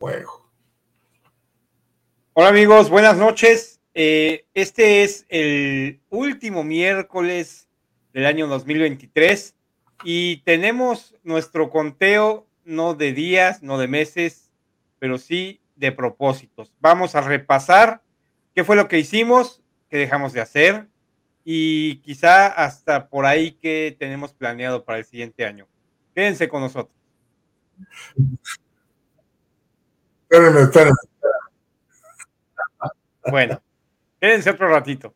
juego. Hola amigos, buenas noches. Eh, este es el último miércoles del año 2023 y tenemos nuestro conteo no de días, no de meses, pero sí de propósitos. Vamos a repasar qué fue lo que hicimos, qué dejamos de hacer y quizá hasta por ahí qué tenemos planeado para el siguiente año. Quédense con nosotros. Espérenme, espérenme. Bueno, quédense otro ratito.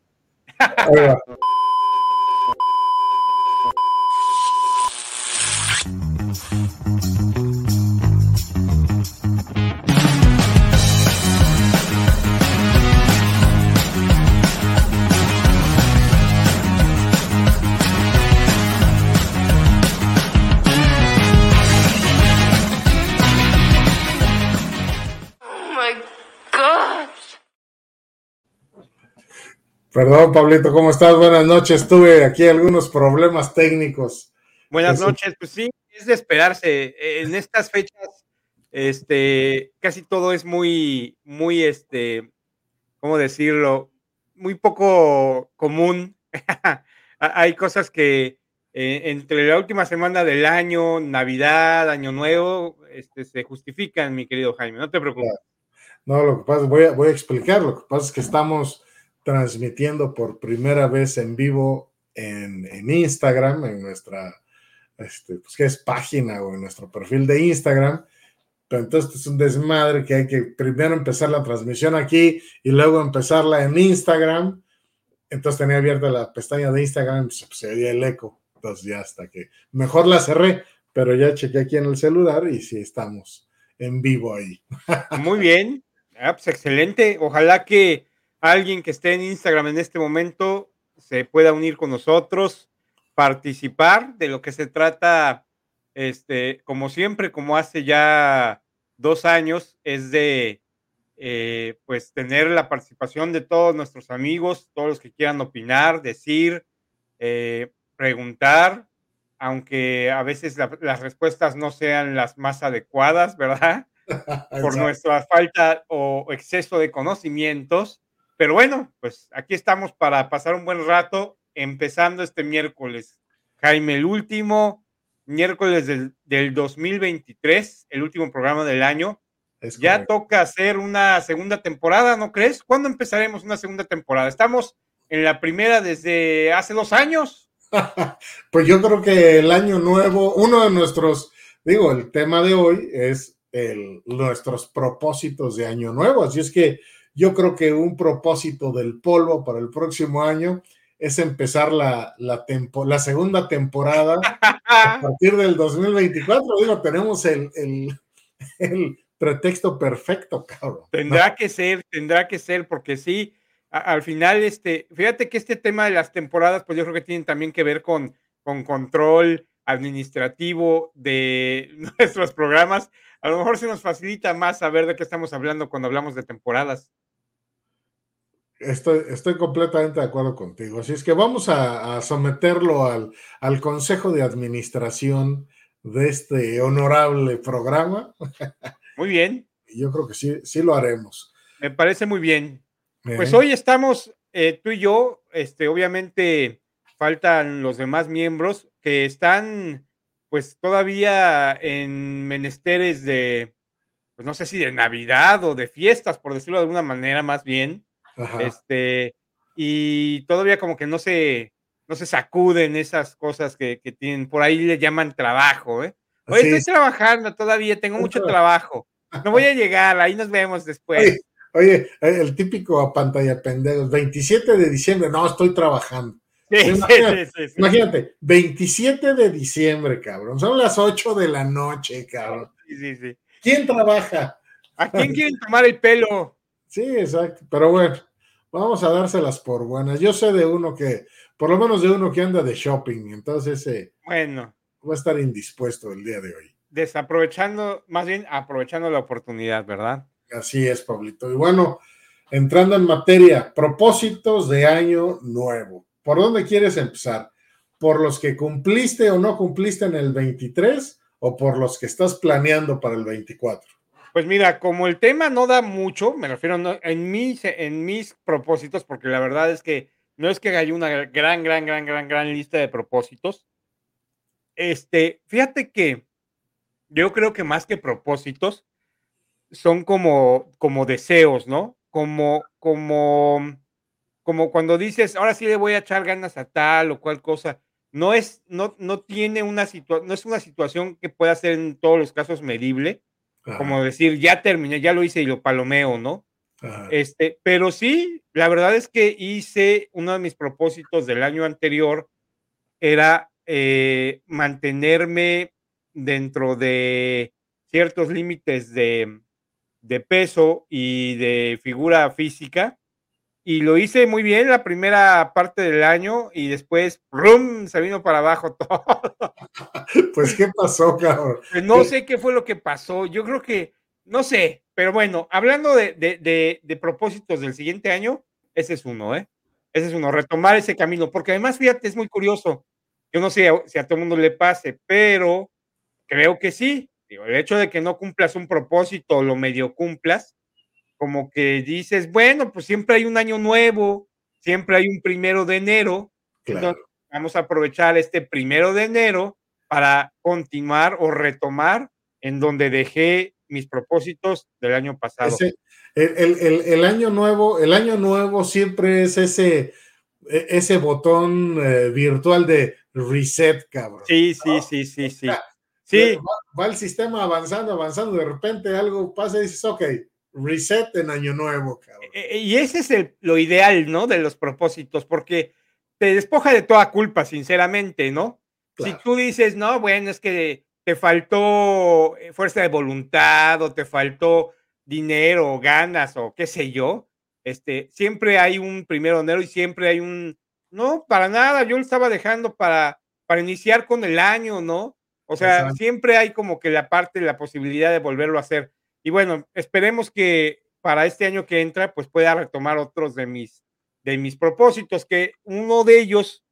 Perdón, Pablito, ¿cómo estás? Buenas noches. Tuve aquí algunos problemas técnicos. Buenas noches, pues sí, es de esperarse. En estas fechas, este, casi todo es muy, muy, este, ¿cómo decirlo? Muy poco común. Hay cosas que eh, entre la última semana del año, Navidad, Año Nuevo, este, se justifican, mi querido Jaime. No te preocupes. No, lo que pasa, voy a, voy a explicar. Lo que pasa es que estamos transmitiendo por primera vez en vivo en, Instagram, en nuestra, este, pues que es página o en nuestro perfil de Instagram. Pero entonces es un desmadre que hay que primero empezar la transmisión aquí y luego empezarla en Instagram. Entonces tenía abierta la pestaña de Instagram, pues, se oía el eco. Entonces ya hasta que mejor la cerré, pero ya chequé aquí en el celular y sí estamos en vivo ahí. Muy bien, ah, pues excelente. Ojalá que alguien que esté en Instagram en este momento se pueda unir con nosotros, participar de lo que se trata, este, como siempre, como hace ya dos años, es de eh, pues tener la participación de todos nuestros amigos, todos los que quieran opinar, decir, eh, preguntar, aunque a veces las respuestas no sean las más adecuadas, ¿verdad? Por nuestra falta o exceso de conocimientos. Pero bueno, pues aquí estamos para pasar un buen rato, empezando este miércoles. Jaime, el último miércoles del, del 2023, el último programa del año. ya toca hacer una segunda temporada, ¿no crees? ¿Cuándo empezaremos una segunda temporada? Estamos en la primera desde hace dos años. pues yo creo que el año nuevo, uno de nuestros, digo, el tema de hoy es el, nuestros propósitos de año nuevo. Así es que yo creo que un propósito del polvo para el próximo año es empezar la, la, la segunda temporada a partir del 2024. Digo, tenemos el, el, pretexto perfecto, cabrón. Tendrá que ser, tendrá que ser, porque sí, al final, este, fíjate que este tema de las temporadas, pues yo creo que tienen también que ver con, con control administrativo de nuestros programas. A lo mejor se nos facilita más saber de qué estamos hablando cuando hablamos de temporadas. Estoy, estoy completamente de acuerdo contigo. Así es que vamos a, someterlo al, al, Consejo de Administración de este honorable programa. Muy bien. Yo creo que sí, sí lo haremos. Me parece muy bien. Pues hoy estamos eh, tú y yo, este, obviamente faltan los demás miembros que están pues todavía en menesteres de, pues no sé si de Navidad o de fiestas, por decirlo de alguna manera más bien. Este, y todavía como que no se, no se sacuden esas cosas que, tienen, por ahí le llaman trabajo, ¿eh? Hoy estoy trabajando todavía, tengo mucho trabajo. No voy a llegar, ahí nos vemos después. Oye, el típico a pantalla pendejo, 27 de diciembre, no, estoy trabajando. imagínate, imagínate, 27 de diciembre, cabrón, son las 8 de la noche, cabrón. Sí, sí, sí. ¿Quién trabaja? ¿A quién quieren tomar el pelo? Sí, exacto. Pero bueno, vamos a dárselas por buenas. Yo sé de uno que, por lo menos de uno que anda de shopping, entonces eh, bueno, va a estar indispuesto el día de hoy. Desaprovechando, más bien aprovechando la oportunidad, ¿verdad? Así es, Pablito. Y bueno, entrando en materia, propósitos de año nuevo. ¿Por dónde quieres empezar? ¿Por los que cumpliste o no cumpliste en el 23 o por los que estás planeando para el 24? Pues mira, como el tema no da mucho, me refiero en, mis, en mis propósitos, porque la verdad es que no es que haya una gran, gran, gran, gran, gran lista de propósitos. Este, fíjate que yo creo que más que propósitos son como, como deseos, ¿no? Como, como, como cuando dices, ahora sí le voy a echar ganas a tal o cual cosa. No es, no, no tiene una situación, no es una situación que pueda ser en todos los casos medible como decir, ya terminé, ya lo hice y lo palomeo, ¿no? Este, pero sí, la verdad es que hice uno de mis propósitos del año anterior era eh, mantenerme dentro de ciertos límites de, de peso y de figura física y lo hice muy bien la primera parte del año y después ¡rum! se vino para abajo todo. Pues, ¿qué pasó, cabrón? Pues, no sé qué fue lo que pasó. Yo creo que, no sé, pero bueno, hablando de, de, de, propósitos del siguiente año, ese es uno, ¿eh? Ese es uno, retomar ese camino, porque además, fíjate, es muy curioso. Yo no sé si a todo el mundo le pase, pero creo que sí. el hecho de que no cumplas un propósito o lo medio cumplas, como que dices, bueno, pues siempre hay un año nuevo, siempre hay un primero de enero, entonces vamos a aprovechar este primero de enero para continuar o retomar en donde dejé mis propósitos del año pasado. el, año nuevo, el año nuevo siempre es ese, e, ese botón eh, virtual de reset, cabrón. Sí, sí, sí, sí, sí. sí. Va, va, el sistema avanzando, avanzando, de repente algo pasa y dices, ok, reset en año nuevo, cabrón. E, e, y ese es lo ideal, ¿no? De los propósitos, porque te despoja de toda culpa, sinceramente, ¿no? Si tú dices, no, bueno, es que te faltó eh, fuerza de voluntad o te faltó dinero o ganas o qué sé yo, este, siempre hay un primero de enero y siempre hay un, no, para nada, yo lo estaba dejando para, para iniciar con el año, ¿no? O sea, siempre hay como que la parte, la posibilidad de volverlo a hacer. Y bueno, esperemos que para este año que entra, pues pueda retomar otros de mis, de mis propósitos, que uno de ellos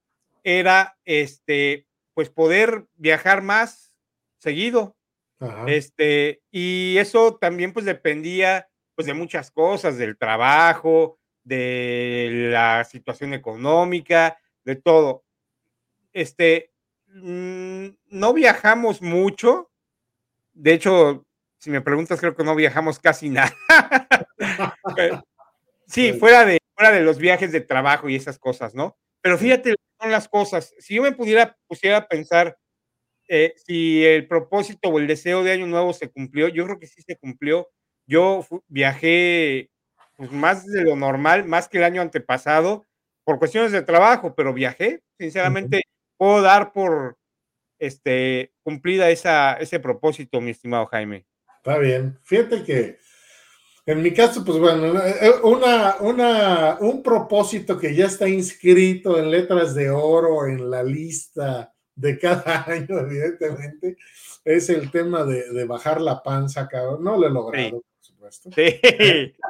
era, este, pues poder viajar más seguido. Este, y eso también pues dependía pues de muchas cosas, del trabajo, de la situación económica, de todo. Este, mm, no viajamos mucho. De hecho, si me preguntas, creo que no viajamos casi nada. sí, fuera de, fuera de los viajes de trabajo y esas cosas, ¿no? Pero fíjate, son las cosas. Si yo me pudiera, pusiera a pensar eh, si el propósito o el deseo de Año Nuevo se cumplió, yo creo que sí se cumplió. Yo viajé pues, más de lo normal, más que el año antepasado, por cuestiones de trabajo, pero viajé. Sinceramente, puedo dar por este, cumplida esa, ese propósito, mi estimado Jaime. Está bien. Fíjate que en mi caso, pues bueno, eh, una, una, un propósito que ya está inscrito en letras de oro en la lista de cada año, evidentemente, es el tema de, bajar la panza, cabrón. No lo he logrado, por supuesto. Sí.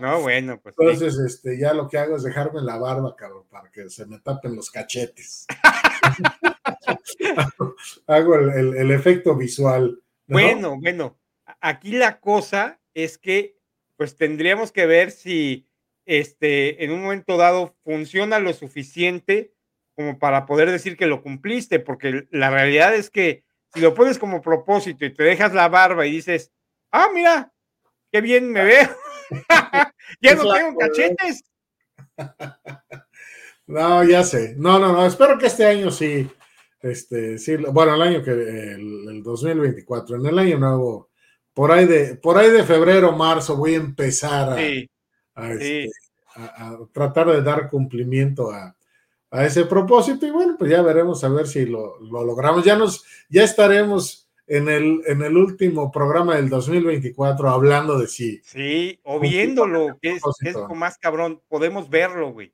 No, bueno, pues. Entonces, este, ya lo que hago es dejarme la barba, cabrón, para que se me tapen los cachetes. hago el efecto visual. Bueno, bueno, aquí la cosa es que pues tendríamos que ver si este en un momento dado funciona lo suficiente como para poder decir que lo cumpliste, porque la realidad es que si lo pones como propósito y te dejas la barba y dices, ah, mira, qué bien me veo, ya no tengo cachetes. No, ya sé. No, no, no. Espero que este año sí, este, sí, bueno, el año que, el, 2024, en el año nuevo, por ahí de, por ahí de febrero, marzo, voy a empezar este, a, tratar de dar cumplimiento a, ese propósito y bueno, pues ya veremos a ver si lo, logramos. Ya nos, ya estaremos en el, en el último programa del 2024 hablando de sí. Sí, o viéndolo, que es, es más cabrón, podemos verlo, güey.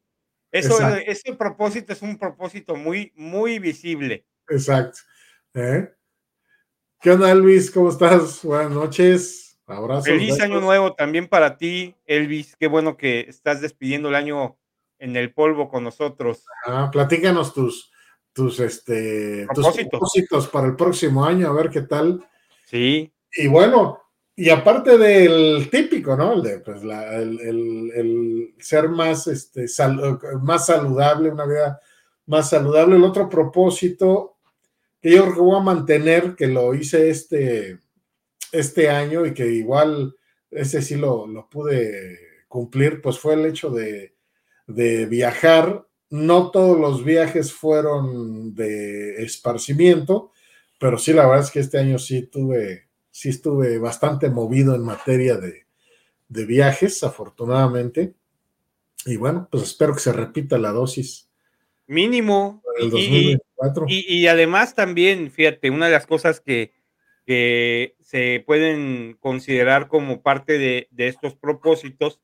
Eso, ese propósito es un propósito muy, muy visible. Exacto. ¿Eh? ¿Qué onda, Elvis? ¿Cómo estás? Buenas noches. Abrazos. Feliz año nuevo también para ti, Elvis. Qué bueno que estás despidiendo el año en el polvo con nosotros. Ah, platícanos tus, tus, este, propósitos. para el próximo año, a ver qué tal. Sí. Y bueno, Y aparte del típico, ¿no? El, de, pues, el, ser más, este, más saludable, una vida más saludable. El otro propósito que yo creo voy a mantener, que lo hice este, este año y que igual ese sí lo, lo pude cumplir, pues fue el hecho de, de viajar. No todos los viajes fueron de esparcimiento, pero sí, la verdad es que este año sí tuve sí estuve bastante movido en materia de, viajes, afortunadamente. Y bueno, pues espero que se repita la dosis. Mínimo. Y, y, además también, fíjate, una de las cosas que, que se pueden considerar como parte de, estos propósitos,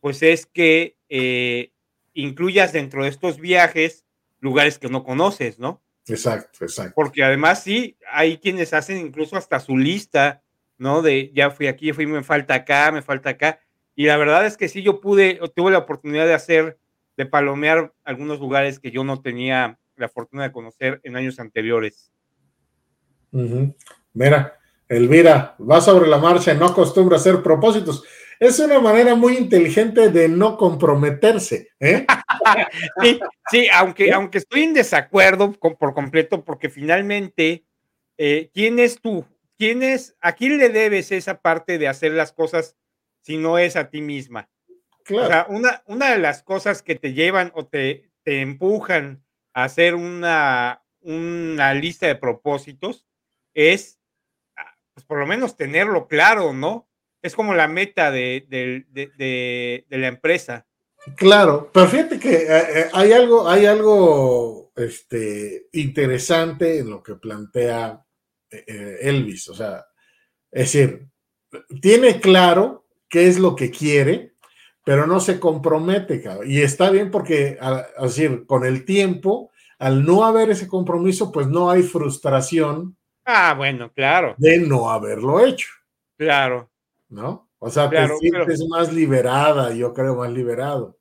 pues es que eh, incluyas dentro de estos viajes lugares que no conoces, ¿no? Exacto, exacto. Porque además sí, hay quienes hacen incluso hasta su lista, ¿no? De ya fui aquí, fui, me falta acá, me falta acá. Y la verdad es que sí, yo pude, tuve la oportunidad de hacer, de palomear algunos lugares que yo no tenía la fortuna de conocer en años anteriores. Mira, Elvira, va sobre la marcha, no acostumbra a hacer propósitos. Es una manera muy inteligente de no comprometerse. ¿eh? sí, sí, aunque, aunque estoy en desacuerdo por completo, porque finalmente, eh, ¿quién es tú? ¿Quién es, ¿A quién le debes esa parte de hacer las cosas si no es a ti misma? Claro. O sea, una, una de las cosas que te llevan o te, te empujan a hacer una, una lista de propósitos es, ah, pues por lo menos tenerlo claro, ¿no? Es como la meta de, la empresa. Claro, pero fíjate que eh, eh, hay algo, hay algo este, interesante en lo que plantea eh, Elvis. O sea, es decir, tiene claro qué es lo que quiere, pero no se compromete, Y está bien porque, es decir, con el tiempo, al no haber ese compromiso, pues no hay frustración. Ah, bueno, claro. De no haberlo hecho. Claro. ¿No? O sea, te sientes más liberada, yo creo, más liberado.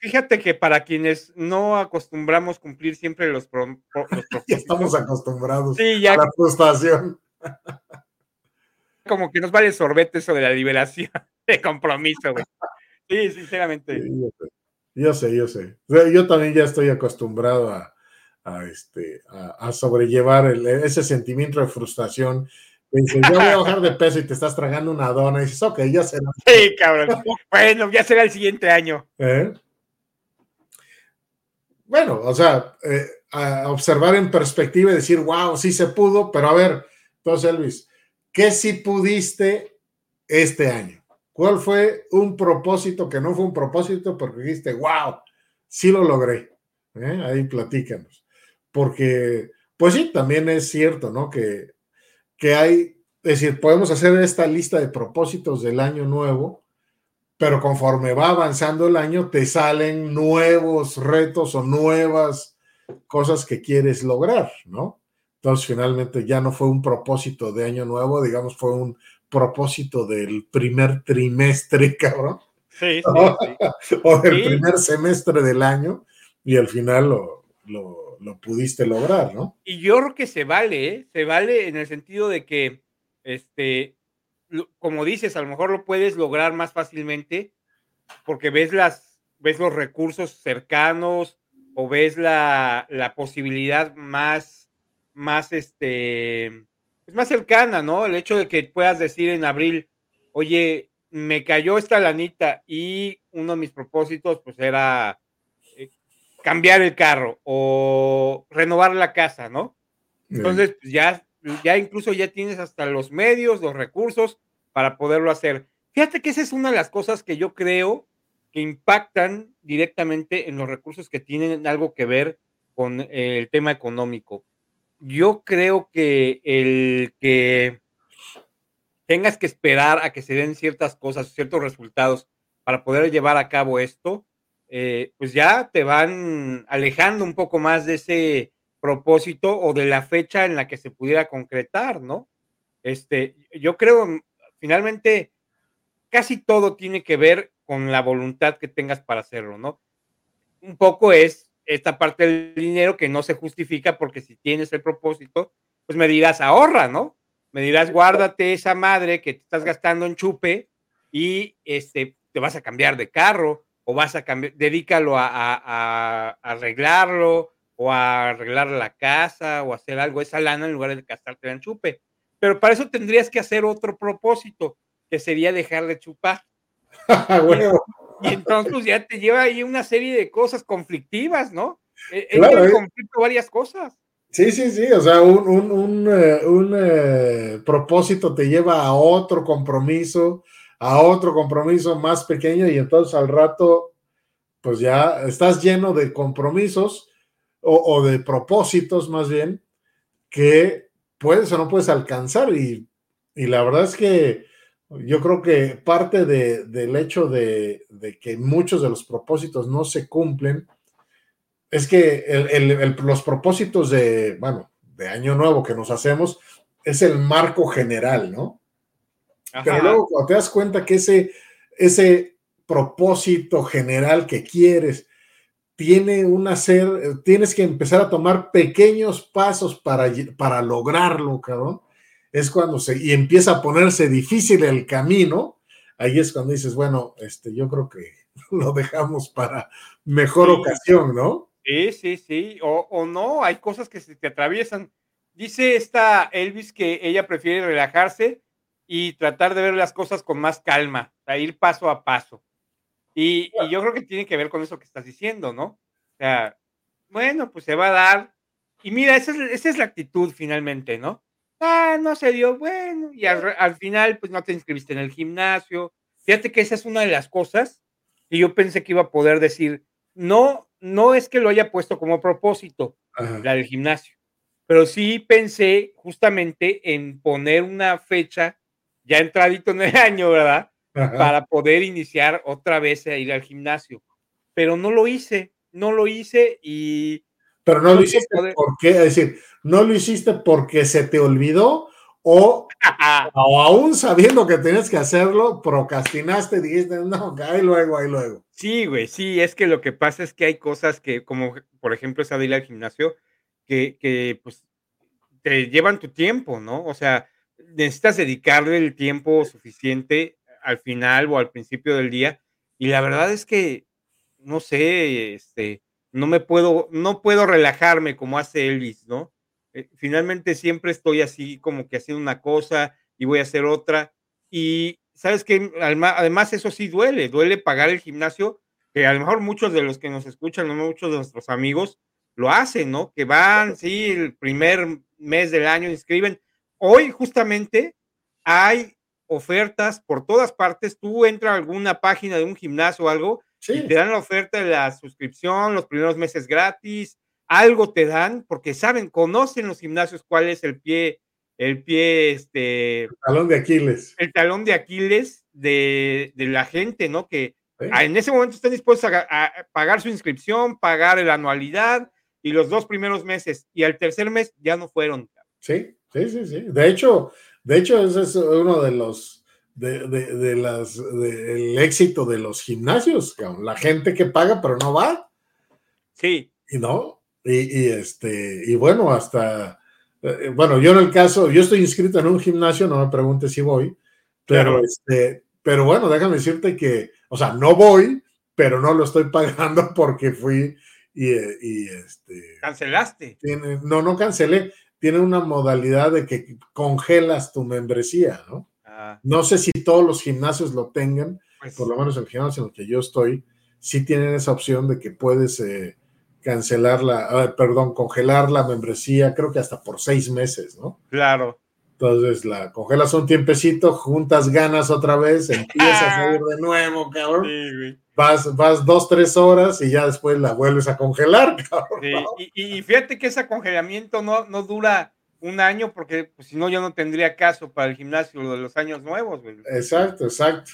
Fíjate que para quienes no acostumbramos cumplir siempre los, ya estamos acostumbrados a la frustración. Como que nos vale sorbete eso de la liberación de compromiso, güey. Sí, sinceramente. yo, sé, yo sé, yo también ya estoy acostumbrado a, este, a, sobrellevar ese sentimiento de frustración Dices, yo voy a bajar de peso y te estás tragando una dona. Y dices, ok, ya será. Sí, cabrón. Bueno, ya será el siguiente año. ¿Eh? Bueno, o sea, eh, observar en perspectiva y decir, wow, sí se pudo, pero a ver, entonces, Elvis, ¿qué sí pudiste este año? ¿Cuál fue un propósito que no fue un propósito, porque dijiste, wow, sí lo logré? ¿Eh? Ahí platícanos. Porque, pues sí, también es cierto, ¿no? Que que hay, es decir, podemos hacer esta lista de propósitos del año nuevo, pero conforme va avanzando el año, te salen nuevos retos o nuevas cosas que quieres lograr, ¿no? Entonces, finalmente ya no fue un propósito de año nuevo, digamos, fue un propósito del primer trimestre, cabrón. Sí, sí, o del primer semestre del año, y al final lo, lo lo pudiste lograr, ¿no? Y yo creo que se vale, ¿eh? se vale en el sentido de que, este, como dices, a lo mejor lo puedes lograr más fácilmente porque ves las, ves los recursos cercanos o ves la, la posibilidad más, más, este, es pues más cercana, ¿no? El hecho de que puedas decir en abril, oye, me cayó esta lanita y uno de mis propósitos, pues era cambiar el carro o renovar la casa, ¿no? Entonces, pues, ya, ya incluso ya tienes hasta los medios, los recursos para poderlo hacer. Fíjate que esa es una de las cosas que yo creo que impactan directamente en los recursos que tienen algo que ver con el tema económico. Yo creo que el que tengas que esperar a que se den ciertas cosas, ciertos resultados para poder llevar a cabo esto, eh, pues ya te van alejando un poco más de ese propósito o de la fecha en la que se pudiera concretar, ¿no? Este, yo creo, mm, finalmente, casi todo tiene que ver con la voluntad que tengas para hacerlo, ¿no? Un poco es esta parte del dinero que no se justifica porque si tienes el propósito, pues me dirás, ahorra, ¿no? me dirás, guárdate esa madre que te estás gastando en chupe y este, te vas a cambiar de carro o vas a cambiar, dedícalo a, a, arreglarlo o a arreglar la casa o hacer algo, esa lana en lugar de gastarte en chupe. Pero para eso tendrías que hacer otro propósito, que sería dejar de chupar. Y entonces ya te lleva ahí una serie de cosas conflictivas, ¿no? E, claro, eh. conflicto varias cosas. Sí, sí, sí, o sea, un, un, un, eh, un eh, propósito te lleva a otro compromiso, a otro compromiso más pequeño y entonces al rato, pues ya estás lleno de compromisos o, de propósitos más bien que puedes o no puedes alcanzar y, y la verdad es que yo creo que parte de, del hecho de, de, que muchos de los propósitos no se cumplen es que los propósitos de, bueno, de año nuevo que nos hacemos es el marco general, ¿no? Pero luego cuando te das cuenta que ese, ese propósito general que quieres tiene una ser, tienes que empezar a tomar pequeños pasos para, para lograrlo, cabrón es cuando se, y empieza a ponerse difícil el camino, ahí es cuando dices, bueno, este, yo creo que lo dejamos para mejor ocasión, ¿no? Sí, sí, sí, o, o, no, hay cosas que se te atraviesan. Dice esta Elvis que ella prefiere relajarse y tratar de ver las cosas con más calma, a ir paso a paso. Y, y, yo creo que tiene que ver con eso que estás diciendo, ¿no? O sea, bueno, pues se va a dar. Y mira, esa es, esa es la actitud finalmente, ¿no? ah, no se dio, bueno, y al, final, pues no te inscribiste en el gimnasio. Fíjate que esa es una de las cosas que yo pensé que iba a poder decir. No, no es que lo haya puesto como propósito, la del gimnasio, pero sí pensé justamente en poner una fecha ya entradito en el año, ¿verdad? Para poder iniciar otra vez a ir al gimnasio. Pero no lo hice, no lo hice y pero no lo hiciste por qué, es decir, no lo hiciste porque se te olvidó o, o, aún sabiendo que tenías que hacerlo, procrastinaste, dijiste, no, ahí luego, ahí luego. Sí, güey, sí, es que lo que pasa es que hay cosas que, como por ejemplo esa de ir al gimnasio, que, que pues te llevan tu tiempo, ¿no? O sea, necesitas dedicarle el tiempo suficiente al final o al principio del día. Y la verdad es que, no sé, este, no me puedo, no puedo relajarme como hace Elvis, ¿no? Eh, finalmente siempre estoy así como que haciendo una cosa y voy a hacer otra. Y sabes que además eso sí duele, duele pagar el gimnasio, que a lo mejor muchos de los que nos escuchan, muchos de nuestros amigos lo hacen, ¿no? Que van, sí, el primer mes del año inscriben. Hoy justamente hay ofertas por todas partes. Tú entras a alguna página de un gimnasio o algo te dan la oferta de la suscripción, los primeros meses gratis, algo te dan, porque saben, conocen los gimnasios cuál es el pie, el pie, este. El talón de Aquiles. El talón de Aquiles de, la gente, ¿no? Que en ese momento están dispuestos a, pagar su inscripción, pagar la anualidad y los dos primeros meses, y al tercer mes ya no fueron. Sí, sí, sí, sí. De hecho, de hecho, ese es uno de los de, de, las del éxito de los gimnasios, la gente que paga pero no va. Sí. Y no, y, este, y bueno, hasta, eh, bueno, yo en el caso, yo estoy inscrito en un gimnasio, no me preguntes si voy, pero este, pero bueno, déjame decirte que, o sea, no voy, pero no lo estoy pagando porque fui y, y este. Cancelaste. no, no cancelé. Tiene una modalidad de que congelas tu membresía, ¿no? No sé si todos los gimnasios lo tengan, pues por lo menos el gimnasio en el que yo estoy, sí tienen esa opción de que puedes eh, cancelar la, perdón, congelar la membresía, creo que hasta por seis meses, ¿no? Claro. Entonces la congelas un tiempecito, juntas ganas otra vez, empiezas a ir de nuevo, cabrón. Vas, vas dos, tres horas y ya después la vuelves a congelar, cabrón. Y, fíjate que ese congelamiento no, no dura un año, porque pues, si no, yo no tendría caso para el gimnasio de los años nuevos. Exacto, exacto.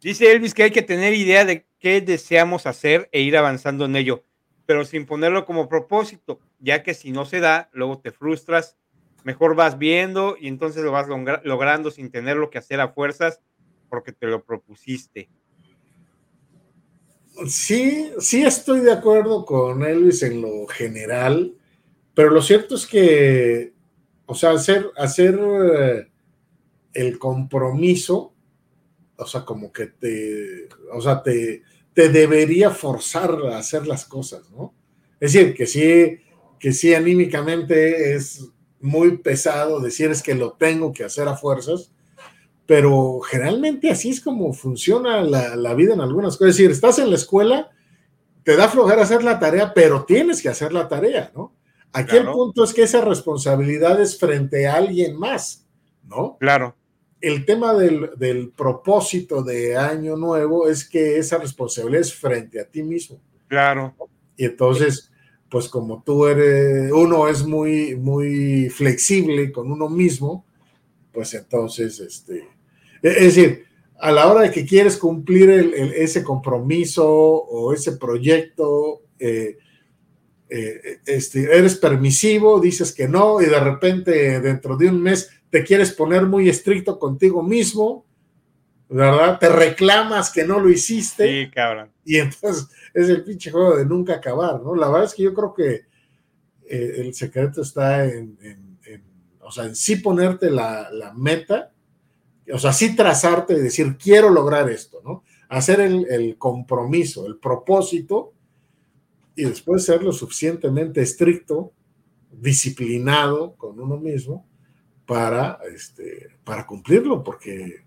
Dice Elvis que hay que tener idea de qué deseamos hacer e ir avanzando en ello, pero sin ponerlo como propósito, ya que si no se da, luego te frustras, mejor vas viendo y entonces lo vas logrando sin tener lo que hacer a fuerzas porque te lo propusiste. Sí, sí estoy de acuerdo con Elvis en lo general pero lo cierto es que o sea, hacer, hacer eh, el compromiso, o sea, como que te, o sea, te, te debería forzar a hacer las cosas, ¿no? Es decir, que sí, que sí anímicamente es muy pesado decir es que lo tengo que hacer a fuerzas, pero generalmente así es como funciona la, vida en algunas cosas. Es decir, estás en la escuela, te da flojera hacer la tarea, pero tienes que hacer la tarea, ¿no? Aquí el punto es que esa responsabilidad es frente a alguien más, ¿no? Claro. El tema del, del propósito de Año Nuevo es que esa responsabilidad es frente a ti mismo. Claro. Y entonces, pues como tú eres, uno es muy, muy flexible con uno mismo, pues entonces, este, es decir, a la hora de que quieres cumplir ese compromiso o ese proyecto, eh, eh, este, eres permisivo, dices que no, y de repente dentro de un mes te quieres poner muy estricto contigo mismo, ¿verdad? Te reclamas que no lo hiciste. Sí, cabrón. Y entonces es el pinche juego de nunca acabar, ¿no? La verdad es que yo creo que eh, el secreto está en, o sea, en sí ponerte la, meta, o sea, sí trazarte y decir, quiero lograr esto, ¿no? Hacer el, compromiso, el propósito, y después ser lo suficientemente estricto, disciplinado con uno mismo para, este, para cumplirlo, porque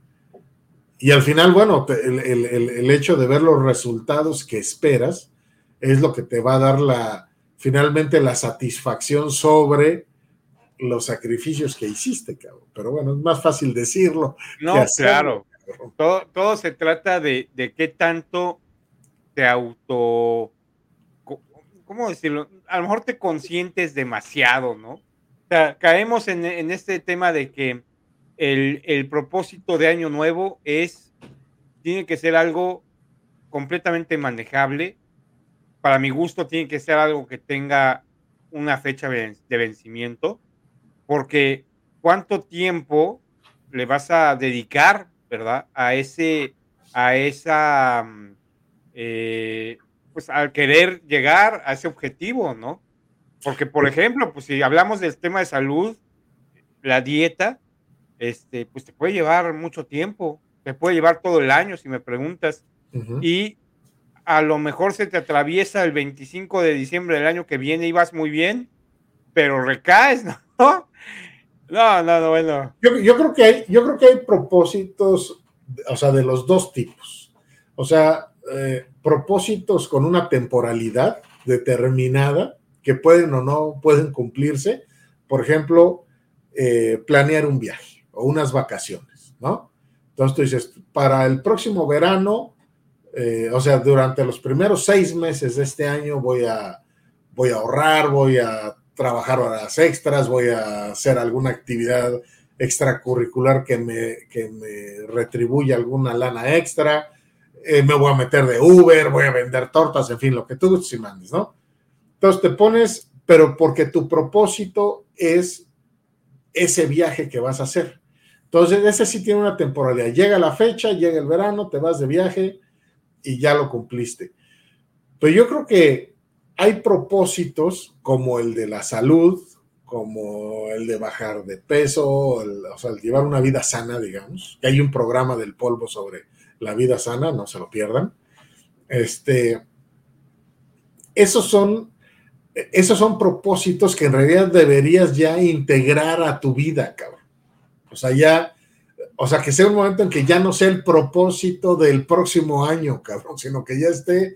y al final, bueno, el, hecho de ver los resultados que esperas es lo que te va a dar la, finalmente la satisfacción sobre los sacrificios que hiciste, cabrón. Pero bueno, es más fácil decirlo. No, claro. Todo, todo, se trata de, de qué tanto te auto, ¿cómo decirlo? A lo mejor te consientes demasiado, ¿no? O sea, caemos en, en este tema de que el, propósito de Año Nuevo es, tiene que ser algo completamente manejable. Para mi gusto, tiene que ser algo que tenga una fecha de vencimiento, porque cuánto tiempo le vas a dedicar, ¿verdad? A ese, a esa, mm, eh, pues al querer llegar a ese objetivo, ¿no? Porque, por ejemplo, pues si hablamos del tema de salud, la dieta, este, pues te puede llevar mucho tiempo, te puede llevar todo el año si me preguntas. Y a lo mejor se te atraviesa el 25 de diciembre del año que viene y vas muy bien, pero recaes, ¿no? No, no, no, bueno. Yo, creo que hay, yo creo que hay propósitos, o sea, de los dos tipos. O sea, eh, propósitos con una temporalidad determinada que pueden o no pueden cumplirse. Por ejemplo, eh, planear un viaje o unas vacaciones, ¿no? Entonces tú dices, para el próximo verano, eh, o sea, durante los primeros seis meses de este año voy a, voy a ahorrar, voy a trabajar horas extras, voy a hacer alguna actividad extracurricular que me, que me retribuya alguna lana extra, eh, me voy a meter de Uber, voy a vender tortas, en fin, lo que tú si mandes, ¿no? Entonces te pones, pero porque tu propósito es ese viaje que vas a hacer. Entonces, ese sí tiene una temporalidad. Llega la fecha, llega el verano, te vas de viaje y ya lo cumpliste. Pero yo creo que hay propósitos como el de la salud, como el de bajar de peso, o sea, el llevar una vida sana, digamos. Hay un programa del polvo sobre la vida sana, no se lo pierdan. Este, esos son, esos son propósitos que en realidad deberías ya integrar a tu vida, cabrón. O sea, ya, o sea, que sea un momento en que ya no sea el propósito del próximo año, cabrón, sino que ya esté,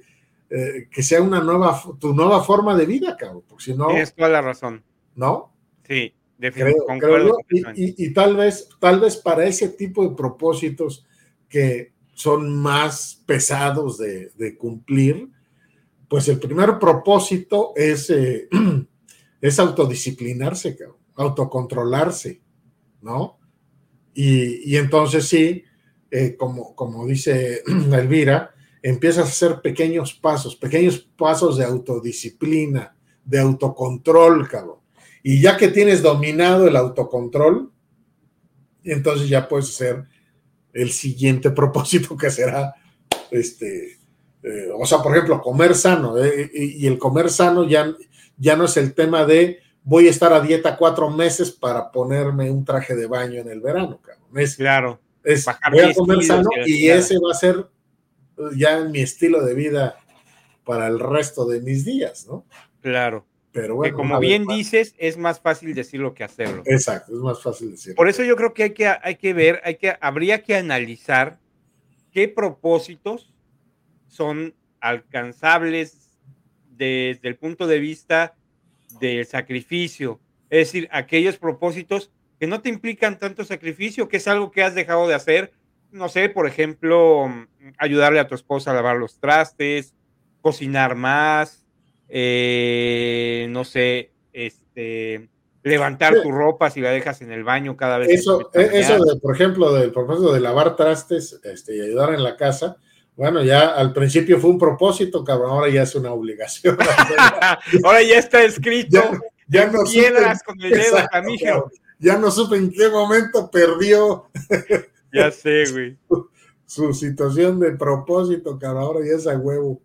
eh, que sea una nueva, tu nueva forma de vida, cabrón, porque si no... Tienes toda la razón. ¿No? Sí, definitivamente. y, y, tal vez, tal vez para ese tipo de propósitos que son más pesados de, cumplir, pues el primer propósito es, eh, es autodisciplinarse, cabrón, autocontrolarse, ¿no? Y, entonces sí, eh, como, como dice Elvira, empiezas a hacer pequeños pasos, pequeños pasos de autodisciplina, de autocontrol, cabrón. Y ya que tienes dominado el autocontrol, entonces ya puedes hacer el siguiente propósito que será, este, eh, o sea, por ejemplo, comer sano. Eh, y el comer sano ya, ya no es el tema de voy a estar a dieta cuatro meses para ponerme un traje de baño en el verano, cabrón. claro. Es, voy a comer sano y ese va a ser ya mi estilo de vida para el resto de mis días, ¿no? Claro. Pero bueno, que como bien dices, es más fácil decirlo que hacerlo. Exacto, es más fácil decirlo. Por eso yo creo que hay que, hay que ver, hay que, habría que analizar qué propósitos son alcanzables desde el punto de vista del sacrificio. Es decir, aquellos propósitos que no te implican tanto sacrificio, que es algo que has dejado de hacer. No sé, por ejemplo, ayudarle a tu esposa a lavar los trastes, cocinar más, eh, no sé, este, levantar tu ropa si la dejas en el baño cada vez. Eso, e, eso de, por ejemplo, del propósito de lavar trastes este, y ayudar en la casa, bueno, ya al principio fue un propósito, cabrón, ahora ya es una obligación. ahora ya está escrito. Ya, no piedras con el dedo, Ya no supe en qué momento perdió. ya sé, güey su situación de propósito, cara, ahora ya es a huevo.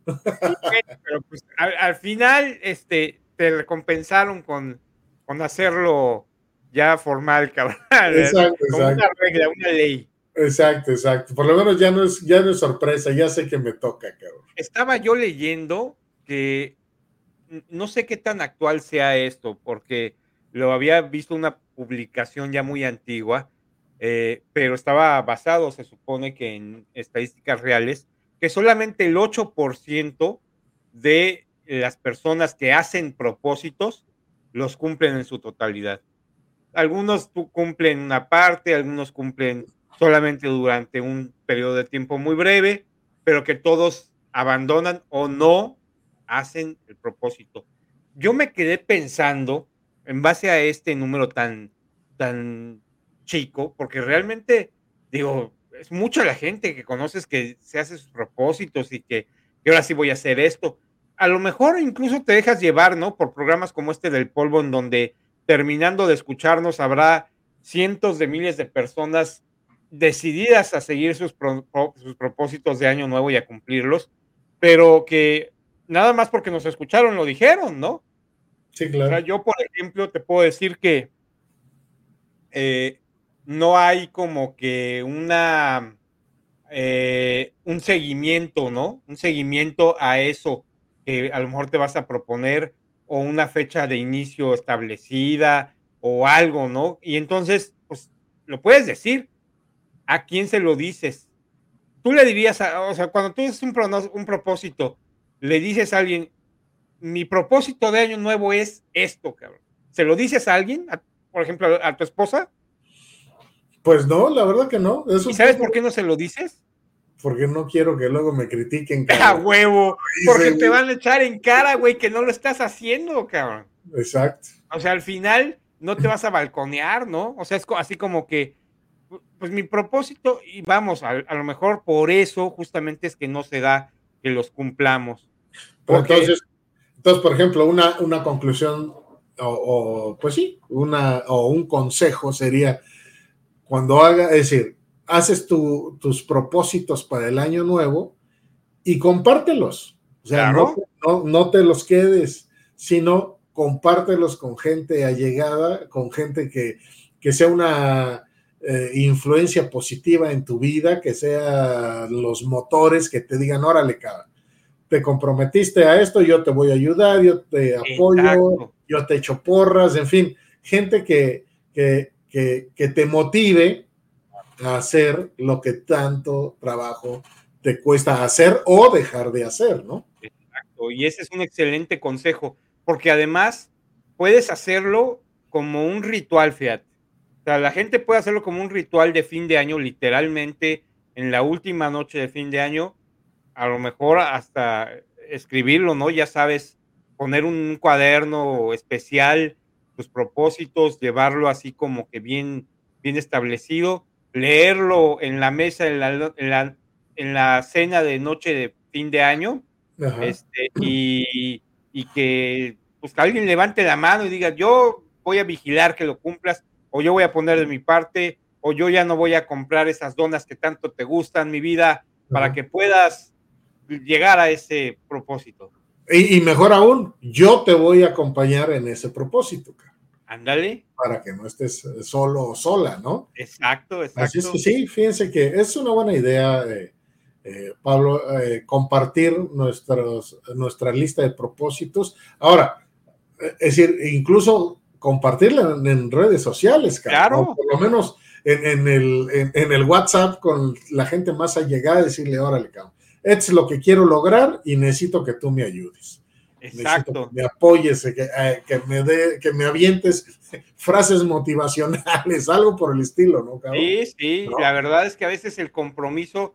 pero pues al, final, este, te recompensaron con, con hacerlo ya formal, cabrón. Exacto, exacto. Una regla, una ley. Exacto, exacto. Por lo menos ya no es, ya no es sorpresa, ya sé que me toca, cabrón. Estaba yo leyendo que no sé qué tan actual sea esto, porque lo había visto una publicación ya muy antigua, eh, pero estaba basado, se supone que en estadísticas reales, que solamente el 8% de las personas que hacen propósitos los cumplen en su totalidad. Algunos cumplen una parte, algunos cumplen solamente durante un periodo de tiempo muy breve, pero que todos abandonan o no hacen el propósito. Yo me quedé pensando, en base a este número tan, tan chico, porque realmente, digo, es mucha la gente que conoces que se hace sus propósitos y que, ahora sí voy a hacer esto. A lo mejor incluso te dejas llevar, ¿no? Por programas como este del polvo, en donde terminando de escucharnos habrá cientos de miles de personas decididas a seguir sus, sus propósitos de año nuevo y a cumplirlos, pero que nada más porque nos escucharon lo dijeron, ¿no? Sí, claro. yo, por ejemplo, te puedo decir que eh, no hay como que una, eh, un seguimiento, ¿no? Un seguimiento a eso que a lo mejor te vas a proponer o una fecha de inicio establecida o algo, ¿no? Y entonces, pues, lo puedes decir. ¿A quién se lo dices? Tú le dirías, o sea, cuando tú haces un, un propósito, le dices a alguien, mi propósito de año nuevo es esto, cabrón. ¿Se lo dices a alguien? por ejemplo, a tu esposa? Pues no, la verdad que no. ¿Y sabes por qué no se lo dices? Porque no quiero que luego me critiquen. ¡A huevo! Porque te van a echar en cara, güey, que no lo estás haciendo, cabrón. Exacto. O sea, al final no te vas a balconear, ¿no? O sea, es así como que, pues mi propósito, y vamos, a, lo mejor por eso justamente es que no se da que los cumplamos. entonces, entonces, por ejemplo, una, una conclusión, o, o, pues sí, una, o un consejo sería cuando haga, es decir, haces tus propósitos para el año nuevo y compártelos. O sea, no, no, te los quedes, sino compártelos con gente allegada, con gente que, que sea una eh, influencia positiva en tu vida, que sea los motores que te digan, órale, cara, te comprometiste a esto, yo te voy a ayudar, yo te apoyo, yo te echo porras, en fin, gente que, que, que, te motive a hacer lo que tanto trabajo te cuesta hacer o dejar de hacer, ¿no? Exacto, y ese es un excelente consejo, porque además puedes hacerlo como un ritual, fíjate. O sea, la gente puede hacerlo como un ritual de fin de año, literalmente en la última noche de fin de año, a lo mejor hasta escribirlo, ¿no? Ya sabes, poner un cuaderno especial tus propósitos, llevarlo así como que bien, bien establecido, leerlo en la mesa, en la, en la, cena de noche de fin de año, este, y, que pues, alguien levante la mano y diga, yo voy a vigilar que lo cumplas, o yo voy a poner de mi parte, o yo ya no voy a comprar esas donas que tanto te gustan, mi vida, para que puedas llegar a ese propósito. Y, mejor aún, yo te voy a acompañar en ese propósito. Ándale. Para que no estés solo o sola, ¿no? Exacto, exacto. Así es que sí, fíjense que es una buena idea, eh, eh, Pablo, eh, compartir nuestros, nuestra lista de propósitos. Ahora, es decir, incluso compartirla en, redes sociales, claro. por lo menos en, el, en, el, WhatsApp con la gente más allegada, decirle, órale, cabrón, es lo que quiero lograr y necesito que tú me ayudes. Exacto. Que me apoyes, que, eh, que, me de, que me avientes frases motivacionales, algo por el estilo, ¿no? Cabrón? Sí, sí, la verdad es que a veces el compromiso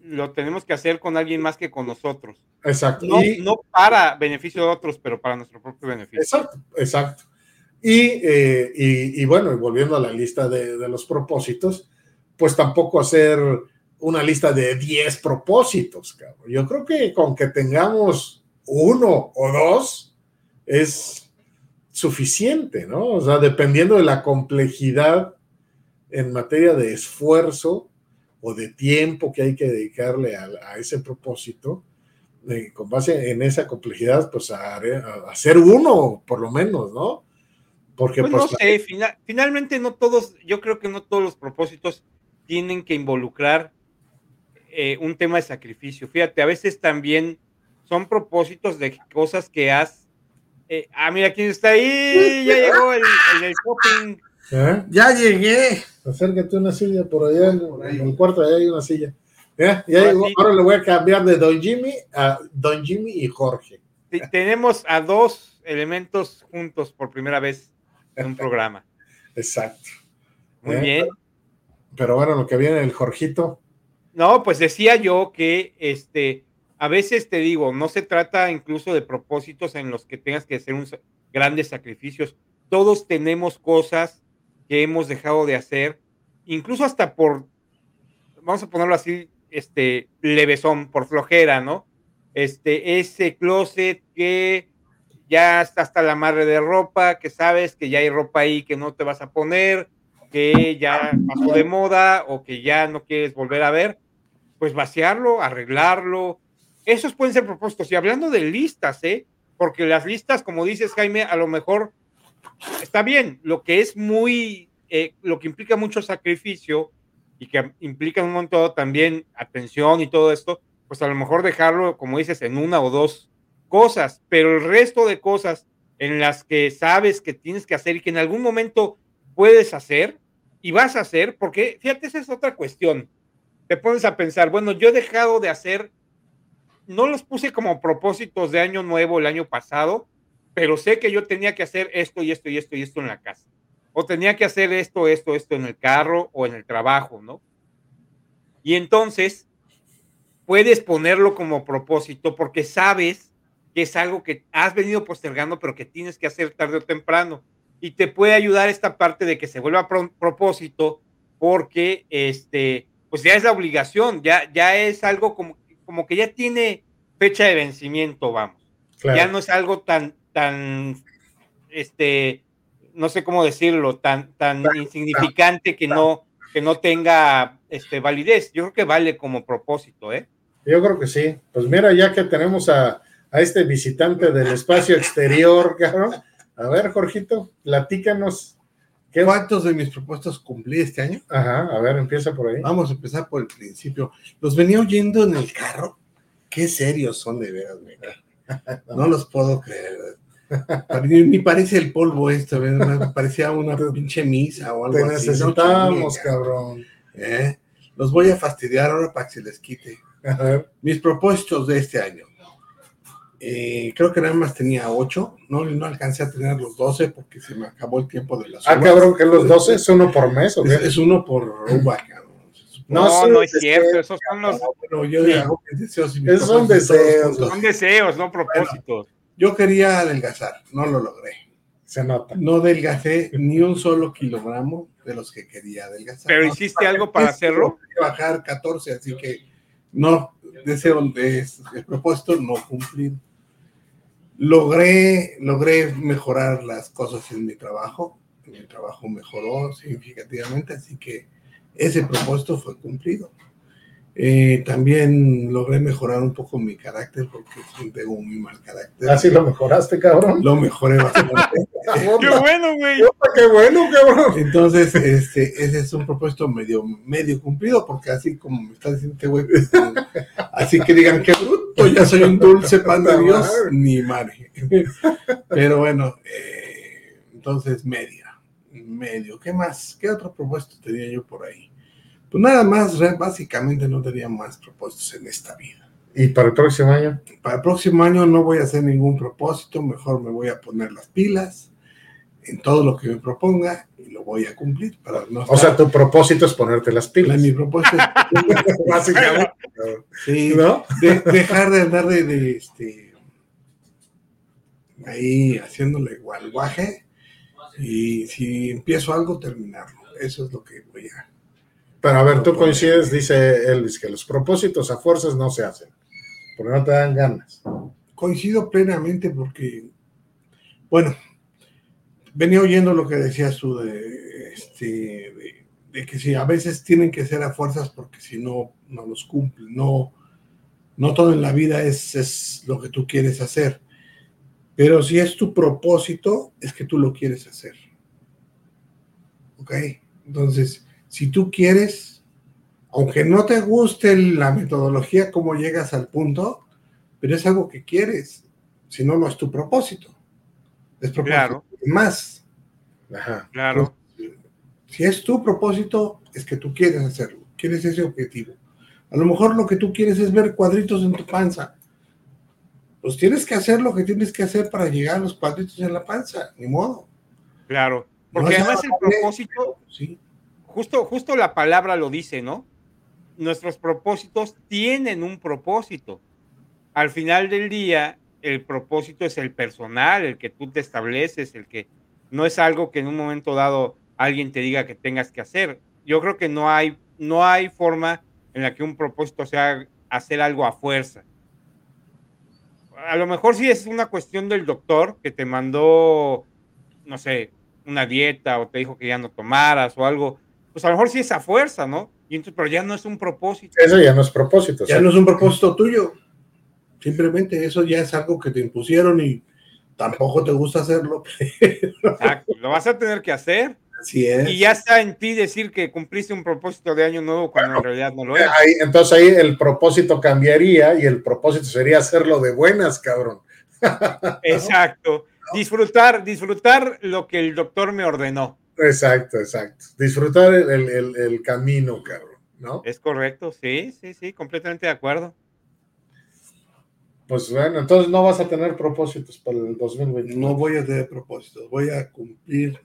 lo tenemos que hacer con alguien más que con nosotros. Exacto. No, no para beneficio de otros, pero para nuestro propio beneficio. Exacto, exacto. Eh, y, y, bueno, volviendo a la lista de, de, los propósitos, pues tampoco hacer una lista de 10 propósitos, cabrón. Yo creo que con que tengamos uno o dos es suficiente, ¿no? O sea, dependiendo de la complejidad en materia de esfuerzo o de tiempo que hay que dedicarle a, a ese propósito, eh, con base en esa complejidad, pues a, a hacer uno, por lo menos, ¿no? Porque pues, pues no sé, finalmente no todos, yo creo que no todos los propósitos tienen que involucrar eh, un tema de sacrificio. Fíjate, a veces también son propósitos de cosas que has. Eh, ah, mira quién está ahí, ya llegó el, el, shopping. ¿Eh? Ya llegué. Acércate una silla por allá, en, el cuarto, allá hay una silla. Ya, ya llegó. Ahora le voy a cambiar de Don Jimmy a Don Jimmy y Jorge. tenemos a dos elementos juntos por primera vez en un programa. Exacto. Muy ¿Eh? bien. Pero, bueno, lo que viene el Jorgito. No, pues decía yo que este, a veces te digo, no se trata incluso de propósitos en los que tengas que hacer un, grandes sacrificios. Todos tenemos cosas que hemos dejado de hacer, incluso hasta por, vamos a ponerlo así, este, levesón, por flojera, ¿no? Este, ese closet que ya está hasta la madre de ropa, que sabes que ya hay ropa ahí que no te vas a poner, que ya pasó de moda o que ya no quieres volver a ver, pues vaciarlo, arreglarlo. Esos pueden ser propósitos. Y hablando de listas, ¿eh? Porque las listas, como dices, Jaime, a lo mejor está bien. Lo que es muy, eh, lo que implica mucho sacrificio y que implica un montón también atención y todo esto, pues a lo mejor dejarlo, como dices, en una o dos cosas, pero el resto de cosas en las que sabes que tienes que hacer y que en algún momento puedes hacer y vas a hacer, porque fíjate, esa es otra cuestión. Te pones a pensar, bueno, yo he dejado de hacer, no los puse como propósitos de año nuevo el año pasado, pero sé que yo tenía que hacer esto y esto y esto y esto en la casa. O tenía que hacer esto, esto, esto en el carro o en el trabajo, ¿no? Y entonces puedes ponerlo como propósito porque sabes que es algo que has venido postergando, pero que tienes que hacer tarde o temprano. Y te puede ayudar esta parte de que se vuelva propósito, porque este, pues ya es la obligación, ya, ya es algo como, como que ya tiene fecha de vencimiento, vamos. Ya no es algo tan, tan, este, no sé cómo decirlo, tan, tan insignificante que no, que no tenga este, validez. Yo creo que vale como propósito, ¿eh? Yo creo que sí. Pues mira, ya que tenemos a, a este visitante del espacio exterior, cabrón. A ver, Jorgito, platícanos. ¿Qué ¿Cuántos de mis propuestos cumplí este año? Ajá, a ver, empieza por ahí. Vamos a empezar por el principio. Los venía oyendo en el carro. Qué serios son de veras, No los puedo creer. Ni parece el polvo esto, me parecía una pinche misa o algo Te necesitamos, cabrón. ¿Eh? Los voy a fastidiar ahora para que se les quite. A ver. Mis propósitos de este año. Eh, creo que nada más tenía 8, no, no alcancé a tener los 12 porque se me acabó el tiempo de las Ah, cabrón, que los 12 es uno por mes, ¿o qué? Es, uno por uva, No, no, es cierto, esos son los. No, yo hago deseos. Y esos son deseos. Son deseos, no propósitos. yo quería adelgazar, no lo logré. Se nota. No adelgacé ni un solo kilogramo de los que quería adelgazar. ¿Pero hiciste algo para hacerlo? bajar 14, así que no, deseo de el propósito no cumplido logré, logré mejorar las cosas en mi trabajo. Mi trabajo mejoró significativamente, así que ese propósito fue cumplido. Eh, también logré mejorar un poco mi carácter porque tengo un muy mal carácter. ¿Así lo mejoraste, cabrón? Lo mejoré bastante. ¡Qué bueno, güey! ¡Qué bueno, cabrón! Entonces, este, ese es un propósito medio, medio cumplido, porque así como me está diciendo este güey, así que digan que bruto, ya soy un dulce pan de Dios, ni madre. Pero bueno, eh, entonces media, medio. ¿Qué más? ¿Qué otro propósito tenía yo por ahí? Pues nada más, básicamente no tenía más propósitos en esta vida. ¿Y para el próximo año? Para el próximo año no voy a hacer ningún propósito, mejor me voy a poner las pilas en todo lo que me proponga y lo voy a cumplir. Para no o sea, tu propósito es ponerte las pilas. Mi propósito es básicamente sí, ¿no? dejar de andar de, este ahí haciéndole guaje y si empiezo algo terminarlo. Eso es lo que voy a pero a ver, tú coincides, dice Elvis, que los propósitos a fuerzas no se hacen, porque no te dan ganas. Coincido plenamente porque, bueno, venía oyendo lo que decías tú de, este, de, que si a veces tienen que ser a fuerzas porque si no, no los cumplen, no, no todo en la vida es, es lo que tú quieres hacer. Pero si es tu propósito, es que tú lo quieres hacer. ¿Ok? Entonces, si tú quieres, aunque no te guste la metodología, cómo llegas al punto, pero es algo que quieres, si no, no es tu propósito. Es propósito claro. más. Claro. si es tu propósito, es que tú quieres hacerlo, quieres ese objetivo. A lo mejor lo que tú quieres es ver cuadritos en tu panza. Pues tienes que hacer lo que tienes que hacer para llegar a los cuadritos en la panza, ni modo. Claro, porque además el propósito, sí justo, justo la palabra lo dice, ¿no? Nuestros propósitos tienen un propósito. Al final del día, el propósito es el personal, el que tú te estableces, el que no es algo que en un momento dado alguien te diga que tengas que hacer. Yo creo que no hay, no hay forma en la que un propósito sea hacer algo a fuerza. A lo mejor sí es una cuestión del doctor que te mandó, no sé, una dieta o te dijo que ya no tomaras o algo, pues a lo mejor sí es a fuerza, ¿no? Y entonces, pero ya no es un propósito. Eso ya no es propósito. Ya no es un propósito tuyo. Simplemente eso ya es algo que te impusieron y tampoco te gusta hacerlo. Exacto, lo vas a tener que hacer. Así es. Y ya está en ti decir que cumpliste un propósito de año nuevo cuando en realidad no lo es. entonces ahí el propósito cambiaría y el propósito sería hacerlo de buenas, cabrón. Exacto. Disfrutar, disfrutar lo que el doctor me ordenó. Exacto, exacto. Disfrutar el, camino, cabrón, ¿no? Es correcto, sí, sí, sí, completamente de acuerdo. Pues bueno, entonces no vas a tener propósitos para el 2020. No voy a tener propósitos, voy a cumplir,